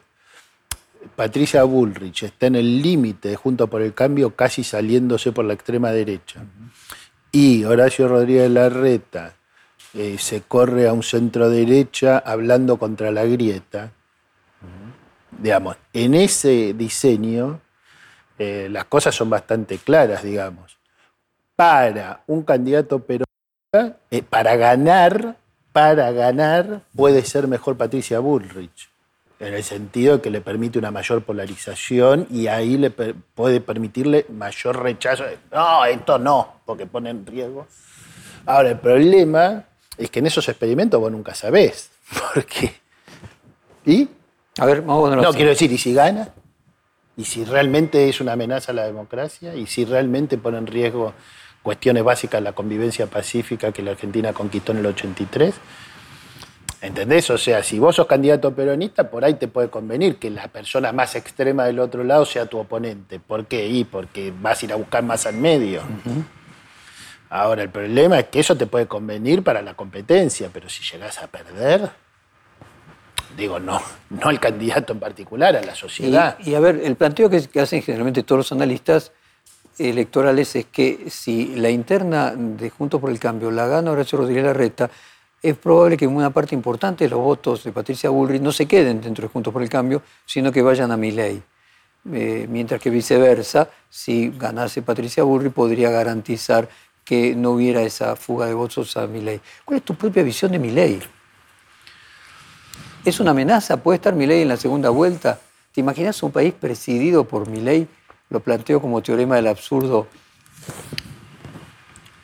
Patricia Bullrich está en el límite junto por el cambio, casi saliéndose por la extrema derecha. Y Horacio Rodríguez Larreta eh, se corre a un centro derecha hablando contra la grieta. Digamos, en ese diseño eh, las cosas son bastante claras, digamos. Para un candidato peronista, eh, para ganar, para ganar, puede ser mejor Patricia Bullrich en el sentido de que le permite una mayor polarización y ahí le puede permitirle mayor rechazo. No, esto no, porque pone en riesgo. Ahora, el problema es que en esos experimentos vos nunca sabés. ¿Por qué? ¿Y? A ver, vamos a No, quiero decir, ¿y si gana? ¿Y si realmente es una amenaza a la democracia? ¿Y si realmente pone en riesgo cuestiones básicas de la convivencia pacífica que la Argentina conquistó en el 83? ¿Entendés? O sea, si vos sos candidato peronista, por ahí te puede convenir que la persona más extrema del otro lado sea tu oponente. ¿Por qué? Y porque vas a ir a buscar más al medio. Ahora, el problema es que eso te puede convenir para la competencia, pero si llegas a perder, digo, no, no al candidato en particular, a la sociedad. Y, a ver, el planteo que, hacen generalmente todos los analistas electorales es que si la interna de Juntos por el Cambio la gana Horacio Rodríguez Larreta, es probable que una parte importante de los votos de Patricia Bullrich no se queden dentro de Juntos por el Cambio, sino que vayan a Milei. Eh, mientras que viceversa, si ganase Patricia Bullrich, podría garantizar que no hubiera esa fuga de votos a Milei. ¿Cuál es tu propia visión de Milei? ¿Es una amenaza? ¿Puede estar Milei en la segunda vuelta? ¿Te imaginas un país presidido por Milei? Lo planteo como teorema del absurdo.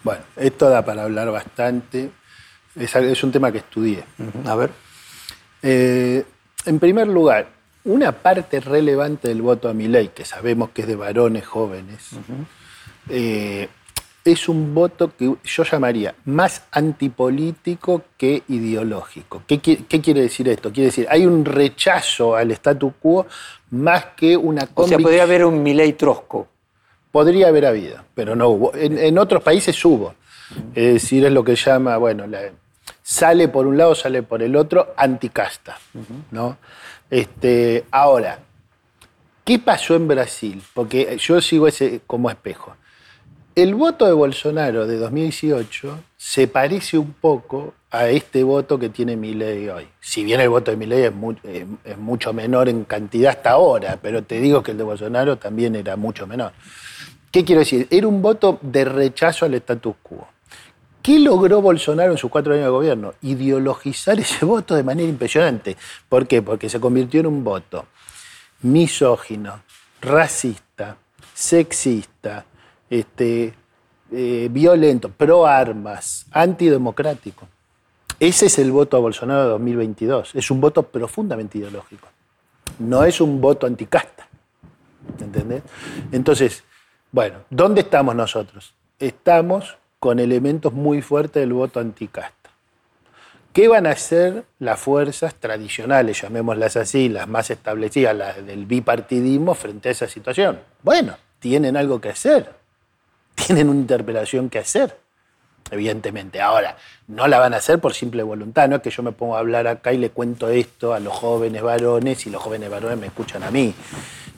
Bueno, esto da para hablar bastante. Es, un tema que estudié. A ver. Eh, en primer lugar, una parte relevante del voto a mi ley, que sabemos que es de varones jóvenes, eh, es un voto que yo llamaría más antipolítico que ideológico. ¿Qué, quiere decir esto? Quiere decir, hay un rechazo al statu quo más que una. O sea, podría haber un Milei Trosco. Podría haber habido, pero no hubo. En, en otros países hubo. Es decir, es lo que llama, bueno, la, sale por un lado, sale por el otro, anticasta. ¿no? este, ahora, ¿qué pasó en Brasil? Porque yo sigo ese como espejo. El voto de Bolsonaro de 2018 se parece un poco a este voto que tiene Milei hoy. Si bien el voto de Milei es, es, mucho menor en cantidad hasta ahora, pero te digo que el de Bolsonaro también era mucho menor. ¿Qué quiero decir? Era un voto de rechazo al status quo. ¿Qué logró Bolsonaro en sus cuatro años de gobierno? Ideologizar ese voto de manera impresionante. ¿Por qué? Porque se convirtió en un voto misógino, racista, sexista, este, eh, violento, pro armas, antidemocrático. Ese es el voto a Bolsonaro de 2022. Es un voto profundamente ideológico. No es un voto anticasta. ¿Entendés? Entonces, bueno, ¿dónde estamos nosotros? Estamos con elementos muy fuertes del voto anticasta. ¿Qué van a hacer las fuerzas tradicionales, llamémoslas así, las más establecidas, las del bipartidismo, frente a esa situación? Bueno, tienen algo que hacer, tienen una interpelación que hacer. evidentemente. Ahora, no la van a hacer por simple voluntad, no es que yo me pongo a hablar acá y le cuento esto a los jóvenes varones y los jóvenes varones me escuchan a mí.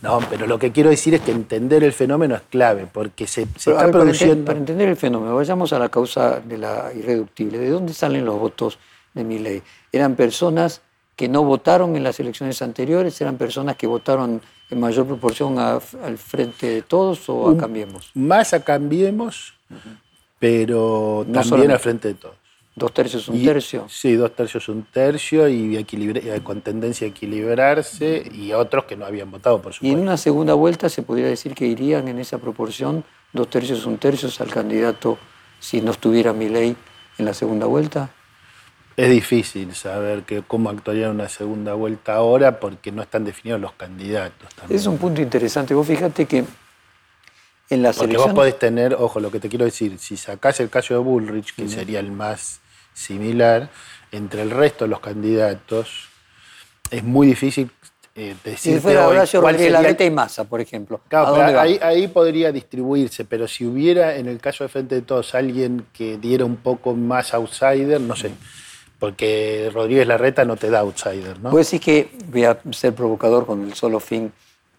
No, pero lo que quiero decir es que entender el fenómeno es clave, porque se, está produciendo... Para, entender el fenómeno, vayamos a la causa de la irreductible. ¿De dónde salen los votos de mi ley? ¿Eran personas que no votaron en las elecciones anteriores? ¿Eran personas que votaron en mayor proporción al frente de todos o a Cambiemos? Más a Cambiemos, pero también al frente de todos. Dos tercios, un tercio. Sí, dos tercios, un tercio y con tendencia a equilibrarse y otros que no habían votado, por supuesto. Y en una segunda vuelta se podría decir que irían en esa proporción, dos tercios, un tercio al candidato si no estuviera mi ley en la segunda vuelta. Es difícil saber que, cómo actuaría en una segunda vuelta ahora porque no están definidos los candidatos. Es un punto interesante. Vos fíjate que en la Porque vos podés tener, ojo, lo que te quiero decir, si sacás el caso de Bullrich, que sería el más similar, entre el resto de los candidatos, es muy difícil eh, decir. Si fuera Horacio Rodríguez Larreta y Massa, por ejemplo. Claro, ahí, ahí, podría distribuirse, pero si hubiera en el caso de Frente de Todos alguien que diera un poco más outsider, no sé. Porque Rodríguez Larreta no te da outsider, ¿no? Pues sí que voy a ser provocador con el solo fin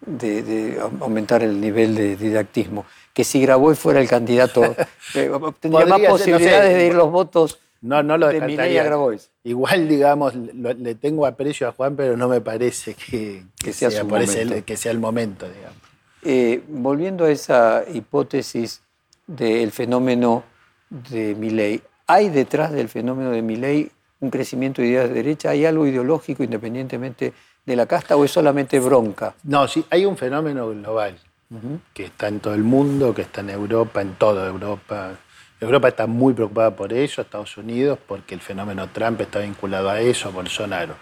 de, aumentar el nivel de didactismo. Que si Graboy fuera el candidato, eh, tendría más posibilidades de ir los votos no, no lo de Grabois. Igual, digamos, le tengo aprecio a Juan, pero no me parece que, sea, el, que sea el momento, digamos. Eh, volviendo a esa hipótesis del fenómeno de Milley, ¿hay detrás del fenómeno de Milley un crecimiento de ideas de derecha? ¿Hay algo ideológico independientemente de la casta o es solamente bronca? No, sí, hay un fenómeno global que está en todo el mundo, que está en Europa, en toda Europa. Europa está muy preocupada por eso, Estados Unidos, porque el fenómeno Trump está vinculado a eso, a Bolsonaro.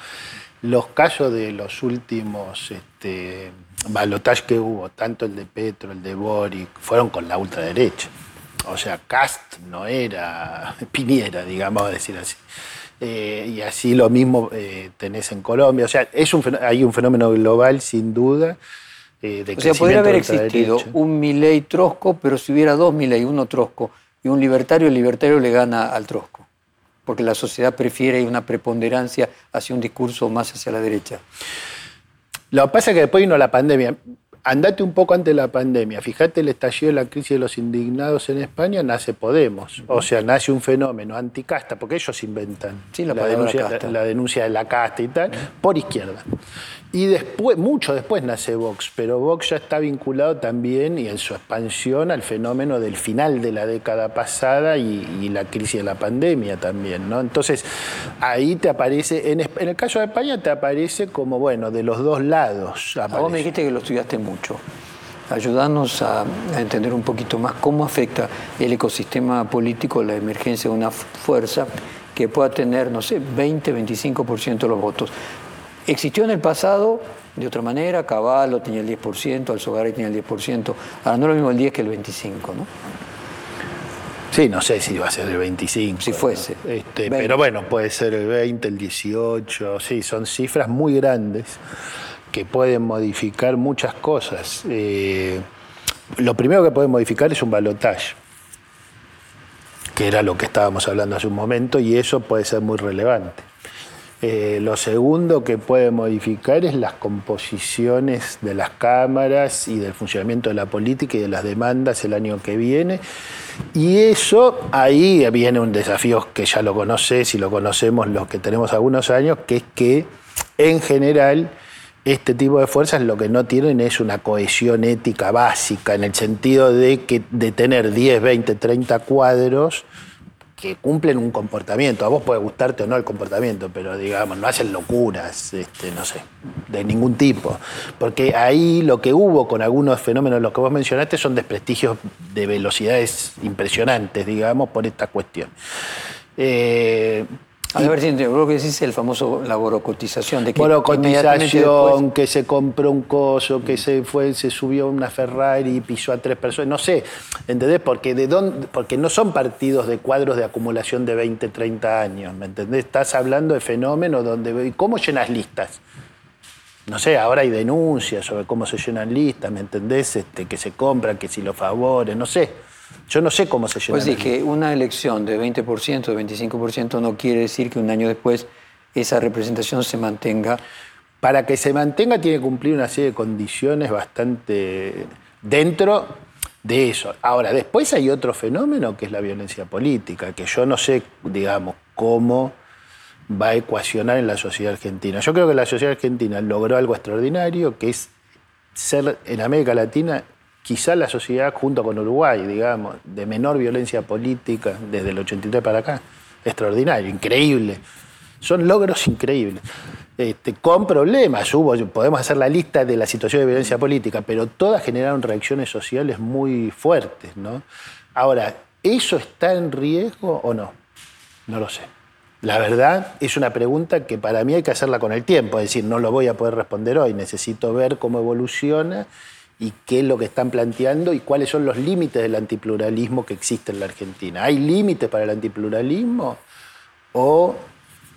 Los casos de los últimos este, que hubo, tanto el de Petro, el de Boric, fueron con la ultraderecha. O sea, Cast no era Piñera, digamos, a decir así. Eh, y así lo mismo eh, tenés en Colombia. O sea, es un, hay un fenómeno global, sin duda. Eh, de o sea, podría haber existido un Milei Trosco, pero si hubiera dos Milei, uno Trosco y un libertario, el libertario le gana al Trosco, porque la sociedad prefiere una preponderancia hacia un discurso más hacia la derecha. Lo que pasa es que después vino la pandemia andate un poco antes de la pandemia. Fíjate el estallido de la crisis de los indignados en España, nace Podemos. O sea, nace un fenómeno anticasta, porque ellos inventan la, denuncia, la, denuncia, de la casta y tal, por izquierda. Y después, mucho después nace Vox, pero Vox ya está vinculado también y en su expansión al fenómeno del final de la década pasada y, la crisis de la pandemia también, ¿no? Entonces, ahí te aparece, en, el caso de España te aparece como, bueno, de los dos lados. Aparece. Vos me dijiste que lo estudiaste mucho. Ayudarnos a, a entender un poquito más cómo afecta el ecosistema político la emergencia de una fuerza que pueda tener, no sé, 20, 25% de los votos. Existió en el pasado de otra manera, Caballo tenía el 10%, Alzogaray tenía el 10%, ahora no es lo mismo el 10 que el 25%, ¿no? Sí, no sé si va a ser el 25. Si fuese. Este, pero bueno, puede ser el 20, el 18, sí, son cifras muy grandes que pueden modificar muchas cosas. Eh, lo primero que puede modificar es un balotaje, que era lo que estábamos hablando hace un momento, y eso puede ser muy relevante. Eh, lo segundo que puede modificar es las composiciones de las cámaras y del funcionamiento de la política y de las demandas el año que viene. Y eso, ahí viene un desafío que ya lo conoces y lo conocemos los que tenemos algunos años, que es que en general este tipo de fuerzas lo que no tienen es una cohesión ética básica, en el sentido de que de tener 10, 20, 30 cuadros que cumplen un comportamiento. A vos puede gustarte o no el comportamiento, pero digamos, no hacen locuras, este, no sé, de ningún tipo. Porque ahí lo que hubo con algunos fenómenos, los que vos mencionaste, son desprestigios de velocidades impresionantes, digamos, por esta cuestión. Eh, a ver si creo que decís el famoso la borocotización. De que borocotización, que se compró un coso, que se fue, se subió a una Ferrari y pisó a tres personas. No sé, ¿entendés? Porque, de dónde, porque no son partidos de cuadros de acumulación de 20, 30 años, ¿me entendés? Estás hablando de fenómenos donde... ¿Cómo llenas listas? No sé, ahora hay denuncias sobre cómo se llenan listas, ¿me entendés? Este, que se compran, que si los favores, no sé. Yo no sé cómo se llena. Pues sí, que una elección de 20%, de 25% no quiere decir que un año después esa representación se mantenga. Para que se mantenga tiene que cumplir una serie de condiciones bastante dentro de eso. Ahora, después hay otro fenómeno que es la violencia política, que yo no sé, digamos, cómo va a ecuacionar en la sociedad argentina. Yo creo que la sociedad argentina logró algo extraordinario, que es ser en América Latina quizá la sociedad junto con Uruguay, digamos, de menor violencia política desde el 83 para acá. Extraordinario, increíble. Son logros increíbles. Este, con problemas, hubo, podemos hacer la lista de la situación de violencia política, pero todas generaron reacciones sociales muy fuertes. ¿no? Ahora, ¿eso está en riesgo o no? No lo sé. La verdad es una pregunta que para mí hay que hacerla con el tiempo, es decir, no lo voy a poder responder hoy, necesito ver cómo evoluciona y qué es lo que están planteando y cuáles son los límites del antipluralismo que existe en la Argentina. ¿Hay límites para el antipluralismo o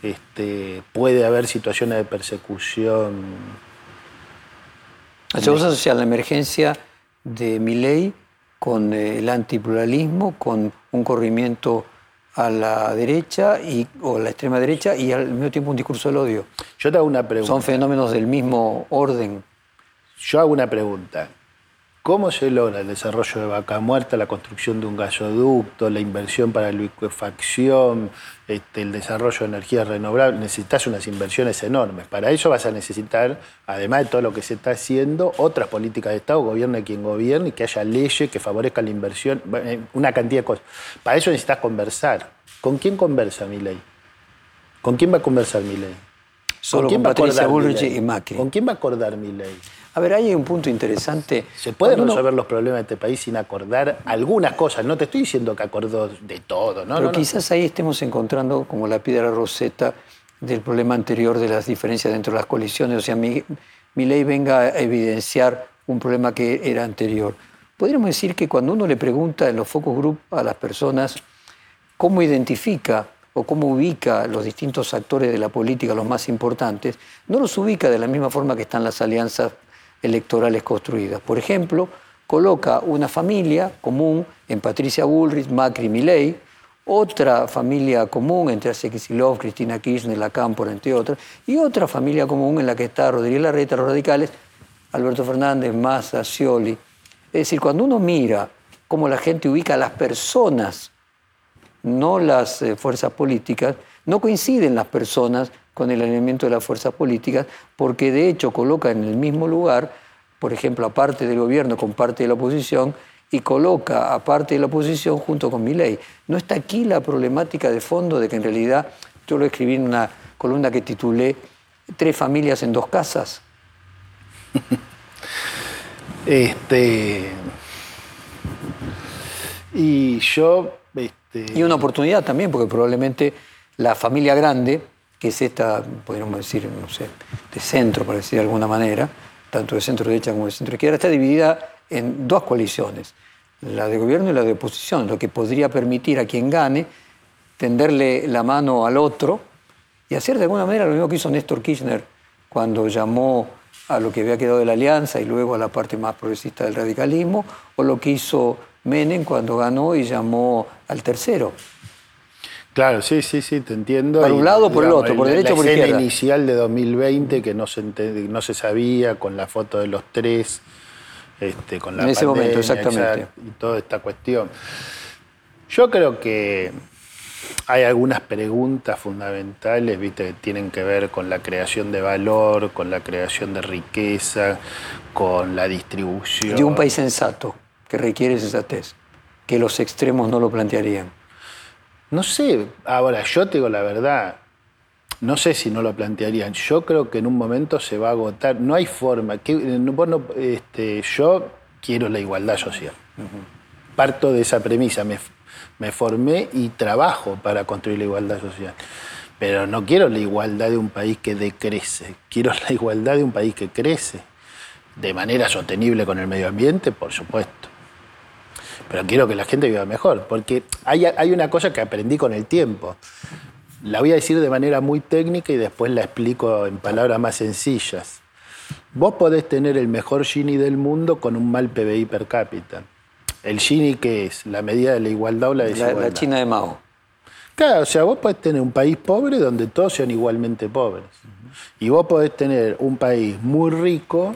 este, puede haber situaciones de persecución? ¿Se vos asociar la emergencia de mi ley con el antipluralismo, con un corrimiento a la derecha y, o a la extrema derecha y al mismo tiempo un discurso del odio. Yo te hago una pregunta. Son fenómenos del mismo orden. Yo hago una pregunta. ¿Cómo se logra el desarrollo de Vaca Muerta, la construcción de un gasoducto, la inversión para la liquefacción, este, el desarrollo de energías renovables? Necesitas unas inversiones enormes. Para eso vas a necesitar, además de todo lo que se está haciendo, otras políticas de Estado, gobierne quien gobierne, y que haya leyes que favorezcan la inversión, eh, una cantidad de cosas. Para eso necesitas conversar. ¿Con quién conversa mi ley? ¿Con quién va a conversar mi ley? Solo con, Patricia Bullrich y Macri. ¿Con quién va a acordar mi ley? A ver, ahí hay un punto interesante. ¿Se pueden resolver los problemas de este país sin acordar algunas cosas? No te estoy diciendo que acordó de todo, ¿no? Pero quizás ahí estemos encontrando como la piedra roseta del problema anterior de las diferencias dentro de las coaliciones. O sea, mi, mi ley venga a evidenciar un problema que era anterior. Podríamos decir que cuando uno le pregunta en los focus group a las personas cómo identifica o cómo ubica los distintos actores de la política, los más importantes, no los ubica de la misma forma que están las alianzas electorales construidas. Por ejemplo, coloca una familia común en Patricia Bullrich, Macri, Milei, otra familia común entre Kicillof, Cristina Kirchner, La Cámpora, entre otras, y otra familia común en la que está Rodríguez Larreta, los radicales, Alberto Fernández, Massa, Scioli. Es decir, cuando uno mira cómo la gente ubica a las personas, no las eh, fuerzas políticas, no coinciden las personas con el alineamiento de las fuerzas políticas, porque de hecho coloca en el mismo lugar, por ejemplo, a parte del gobierno con parte de la oposición, y coloca a parte de la oposición junto con mi ley. ¿No está aquí la problemática de fondo de que en realidad, yo lo escribí en una columna que titulé Tres familias en dos casas? este. Y yo. Este... Y una oportunidad también, porque probablemente la familia grande que es esta, podríamos decir, no sé, de centro, para decir de alguna manera, tanto de centro derecha como de centro izquierda, está dividida en dos coaliciones, la de gobierno y la de oposición, lo que podría permitir a quien gane tenderle la mano al otro y hacer de alguna manera lo mismo que hizo Néstor Kirchner cuando llamó a lo que había quedado de la alianza y luego a la parte más progresista del radicalismo, o lo que hizo Menem cuando ganó y llamó al tercero. Claro, sí, sí, sí, te entiendo. Por un lado o por el otro, por derecho o por izquierda. La inicial de 2020 que no se, no se sabía, con la foto de los tres, este, con la En ese momento, exactamente. y toda esta cuestión. Yo creo que hay algunas preguntas fundamentales, viste, que tienen que ver con la creación de valor, con la creación de riqueza, con la distribución. De un país sensato, que requiere sensatez, que los extremos no lo plantearían. No sé, ahora yo te digo la verdad, no sé si no lo plantearían. Yo creo que en un momento se va a agotar. No hay forma. Que, bueno, este, yo quiero la igualdad social. Parto de esa premisa. Me, me formé y trabajo para construir la igualdad social. Pero no quiero la igualdad de un país que decrece. Quiero la igualdad de un país que crece. De manera sostenible con el medio ambiente, por supuesto pero quiero que la gente viva mejor, porque hay, hay una cosa que aprendí con el tiempo. La voy a decir de manera muy técnica y después la explico en palabras más sencillas. Vos podés tener el mejor Gini del mundo con un mal PBI per cápita. ¿El Gini qué es? ¿La medida de la igualdad o la desigualdad? La, China de Mao. Claro, o sea, vos podés tener un país pobre donde todos sean igualmente pobres. Y vos podés tener un país muy rico,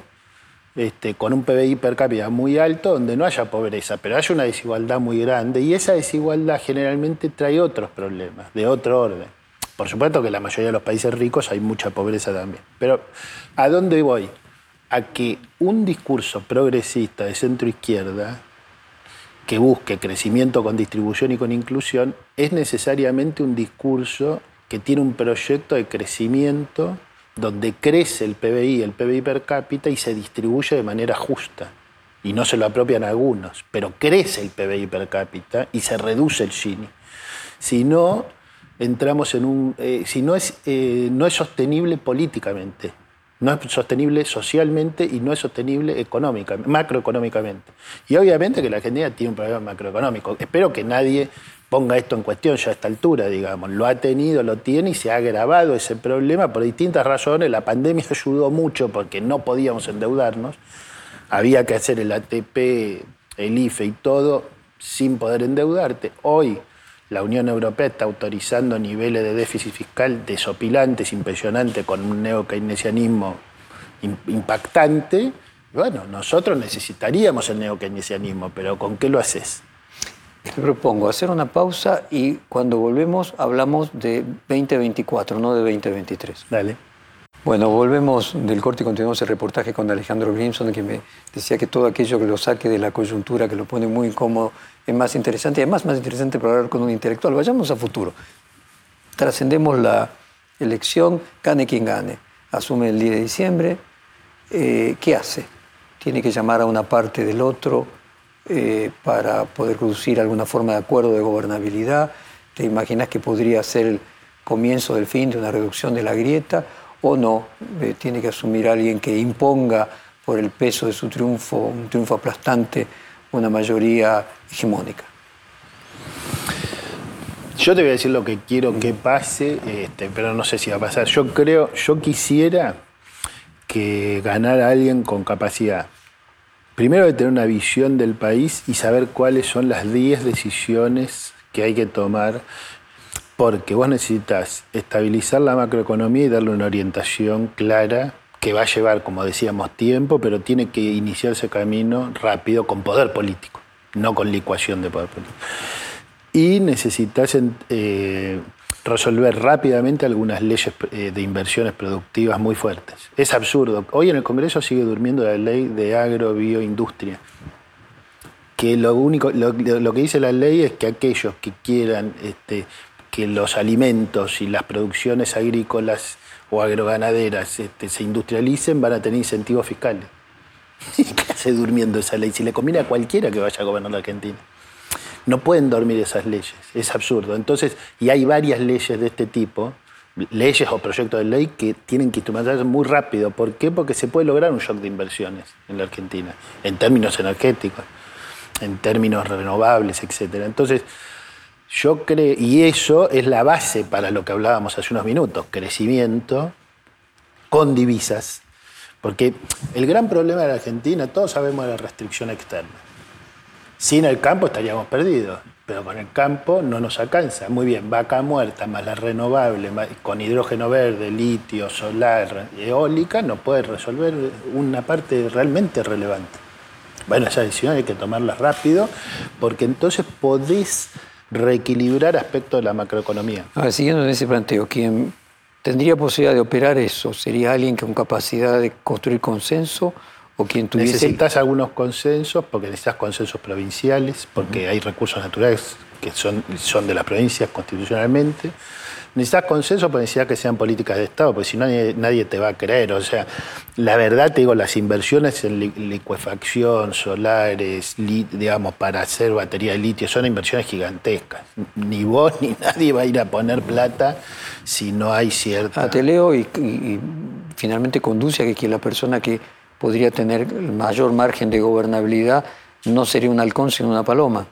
este, con un PBI per cápita muy alto, donde no haya pobreza, pero haya una desigualdad muy grande. Y esa desigualdad generalmente trae otros problemas, de otro orden. Por supuesto que en la mayoría de los países ricos hay mucha pobreza también. Pero ¿a dónde voy? A que un discurso progresista de centro izquierda que busque crecimiento con distribución y con inclusión es necesariamente un discurso que tiene un proyecto de crecimiento donde crece el PBI, el PBI per cápita y se distribuye de manera justa. Y no se lo apropian algunos, pero crece el PBI per cápita y se reduce el Gini. Si no, entramos en un... Eh, si no es, eh, no es sostenible políticamente, no es sostenible socialmente y no es sostenible económicamente, macroeconómicamente. Y obviamente que la Argentina tiene un problema macroeconómico. Espero que nadie ponga esto en cuestión ya a esta altura, digamos. Lo ha tenido, lo tiene y se ha agravado ese problema por distintas razones. La pandemia ayudó mucho porque no podíamos endeudarnos. Había que hacer el ATP, el IFE y todo sin poder endeudarte. Hoy la Unión Europea está autorizando niveles de déficit fiscal desopilantes, impresionantes, con un neokeynesianismo impactante. Bueno, nosotros necesitaríamos el neokeynesianismo, pero ¿con qué lo haces? Te propongo hacer una pausa y cuando volvemos hablamos de 2024, no de 2023. Dale. Bueno, volvemos del corte y continuamos el reportaje con Alejandro Grimson, que me decía que todo aquello que lo saque de la coyuntura, que lo pone muy incómodo, es más interesante. Y además, más interesante para hablar con un intelectual. Vayamos a futuro. Trascendemos la elección, gane quien gane. Asume el 10 de diciembre. Eh, ¿Qué hace? Tiene que llamar a una parte del otro eh, para poder producir alguna forma de acuerdo de gobernabilidad. ¿Te imaginas que podría ser el comienzo del fin de una reducción de la grieta? o no, eh, tiene que asumir alguien que imponga por el peso de su triunfo, un triunfo aplastante, una mayoría hegemónica. Yo te voy a decir lo que quiero que pase, este, pero no sé si va a pasar. Yo creo, yo quisiera que ganara alguien con capacidad. Primero de tener una visión del país y saber cuáles son las 10 decisiones que hay que tomar porque vos necesitas estabilizar la macroeconomía y darle una orientación clara que va a llevar, como decíamos, tiempo, pero tiene que iniciar ese camino rápido con poder político, no con licuación de poder político. Y necesitas eh, resolver rápidamente algunas leyes eh, de inversiones productivas muy fuertes. Es absurdo. Hoy en el Congreso sigue durmiendo la ley de agrobioindustria que lo único lo, que dice la ley es que aquellos que quieran este, que los alimentos y las producciones agrícolas o agroganaderas este, se industrialicen, van a tener incentivos fiscales. ¿Qué hace durmiendo esa ley? Si le conviene a cualquiera que vaya a gobernar la Argentina. No pueden dormir esas leyes, es absurdo. Entonces, y hay varias leyes de este tipo, leyes o proyectos de ley que tienen que instrumentarse muy rápido. ¿Por qué? Porque se puede lograr un shock de inversiones en la Argentina, en términos energéticos, en términos renovables, etc. Entonces, yo creo, y eso es la base para lo que hablábamos hace unos minutos, crecimiento con divisas. Porque el gran problema de la Argentina, todos sabemos de la restricción externa. Sin el campo estaríamos perdidos, pero con el campo no nos alcanza. Muy bien, vaca muerta, más la renovable, con hidrógeno verde, litio, solar, eólica, no puede resolver una parte realmente relevante. Bueno, esa decisión hay que tomarla rápido, porque entonces podés reequilibrar aspectos de la macroeconomía. Ahora, siguiendo en ese planteo, quien tendría posibilidad de operar eso sería alguien con capacidad de construir consenso o quien tuviese... Necesitas algunos consensos, porque necesitas consensos provinciales, porque hay recursos naturales que son, son de las provincias constitucionalmente. Necesitas consenso por necesidad que sean políticas de Estado, porque si no nadie, te va a creer. O sea, la verdad te digo, las inversiones en liquefacción, solares, digamos, para hacer batería de litio, son inversiones gigantescas. Ni vos ni nadie va a ir a poner plata si no hay cierta... Ah, te leo y, y finalmente conduce a que la persona que podría tener mayor margen de gobernabilidad no sería un halcón, sino una paloma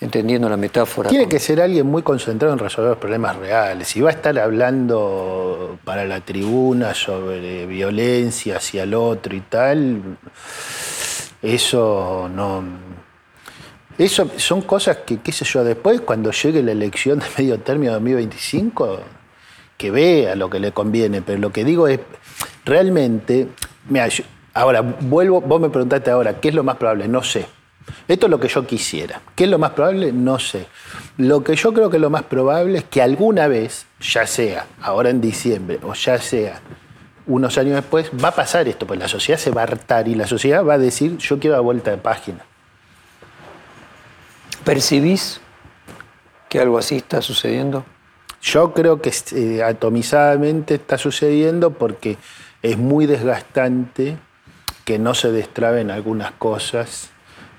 entendiendo la metáfora. Tiene que ser alguien muy concentrado en resolver los problemas reales. Si va a estar hablando para la tribuna sobre violencia hacia el otro y tal, eso no. Eso son cosas que, qué sé yo, después cuando llegue la elección de medio término 2025, que vea lo que le conviene. Pero lo que digo es, realmente, mira, ahora vuelvo, vos me preguntaste ahora, ¿qué es lo más probable? No sé. Esto es lo que yo quisiera. ¿Qué es lo más probable? No sé. Lo que yo creo que es lo más probable es que alguna vez, ya sea ahora en diciembre o ya sea unos años después, va a pasar esto, pues la sociedad se va a hartar y la sociedad va a decir, yo quiero la vuelta de página. ¿Percibís que algo así está sucediendo? Yo creo que eh, atomizadamente está sucediendo porque es muy desgastante que no se destraben algunas cosas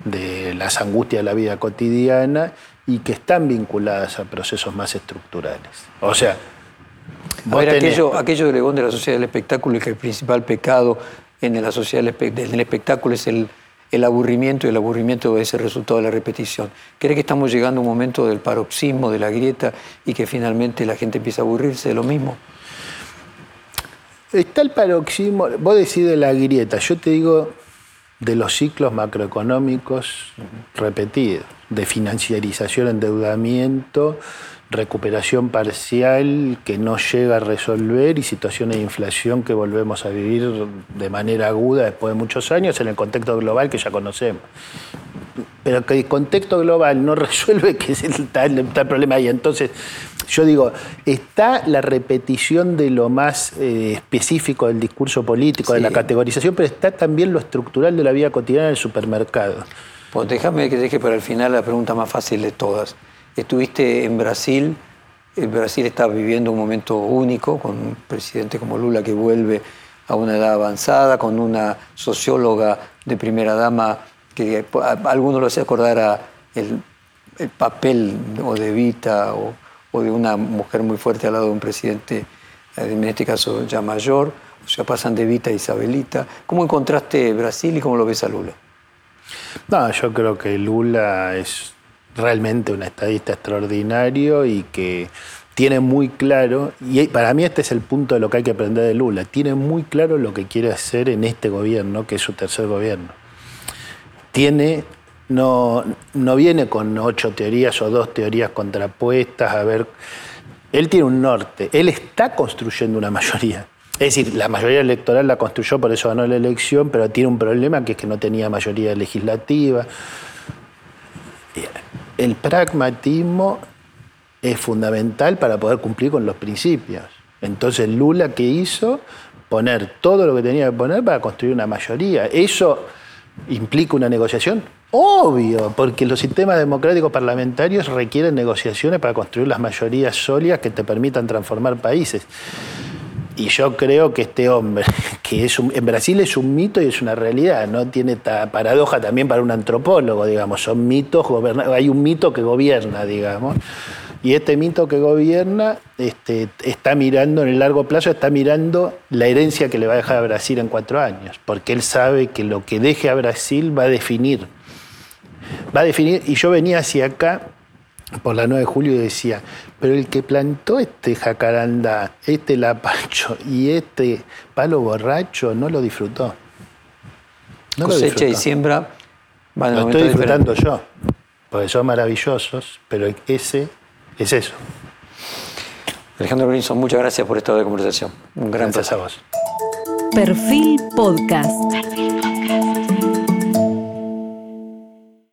de las angustias de la vida cotidiana y que están vinculadas a procesos más estructurales. O sea, a ver, aquello, aquello de Legón de la sociedad del espectáculo es que el principal pecado en la sociedad del espectáculo es el, el aburrimiento y el aburrimiento es el resultado de la repetición. ¿Cree que estamos llegando a un momento del paroxismo, de la grieta y que finalmente la gente empieza a aburrirse de lo mismo? Está el paroxismo, vos decís de la grieta, yo te digo de los ciclos macroeconómicos repetidos, de financiarización, endeudamiento, recuperación parcial que no llega a resolver y situaciones de inflación que volvemos a vivir de manera aguda después de muchos años en el contexto global que ya conocemos. Pero que el contexto global no resuelve que está el, problema ahí. Entonces, yo digo, está la repetición de lo más eh, específico del discurso político, de la categorización, pero está también lo estructural de la vida cotidiana del supermercado. Pues déjame que deje para el final la pregunta más fácil de todas. Estuviste en Brasil, el Brasil está viviendo un momento único con un presidente como Lula que vuelve a una edad avanzada, con una socióloga de primera dama que a algunos lo hace acordar a el, papel o de Vita o, de una mujer muy fuerte al lado de un presidente, eh, en este caso ya mayor, o sea, pasan de Vita a Isabelita. ¿Cómo encontraste Brasil y cómo lo ves a Lula? No, yo creo que Lula es realmente un estadista extraordinario y que tiene muy claro, y para mí este es el punto de lo que hay que aprender de Lula, tiene muy claro lo que quiere hacer en este gobierno, que es su tercer gobierno. Tiene, no, no viene con ocho teorías o dos teorías contrapuestas, a ver, él tiene un norte, él está construyendo una mayoría. Es decir, la mayoría electoral la construyó, por eso ganó la elección, pero tiene un problema que es que no tenía mayoría legislativa el pragmatismo es fundamental para poder cumplir con los principios. Entonces Lula, ¿qué hizo? Poner todo lo que tenía que poner para construir una mayoría. ¿Eso implica una negociación? Obvio, porque los sistemas democráticos parlamentarios requieren negociaciones para construir las mayorías sólidas que te permitan transformar países. Y yo creo que este hombre, que es en Brasil es un mito y es una realidad, no tiene paradoja también para un antropólogo, digamos, son mitos, hay un mito que gobierna, digamos. Y este mito que gobierna este, está mirando en el largo plazo, está mirando la herencia que le va a dejar a Brasil en cuatro años, porque él sabe que lo que deje a Brasil va a definir. Va a definir, y yo venía hacia acá por la 9 de julio y decía, pero el que plantó este jacaranda, este lapacho y este palo borracho no lo disfrutó. No Cosecha y siembra van Lo estoy disfrutando yo, porque son maravillosos, pero ese es eso. Alejandro Brinson, muchas gracias por esta de conversación. Un gran gracias a vos. Perfil Podcast.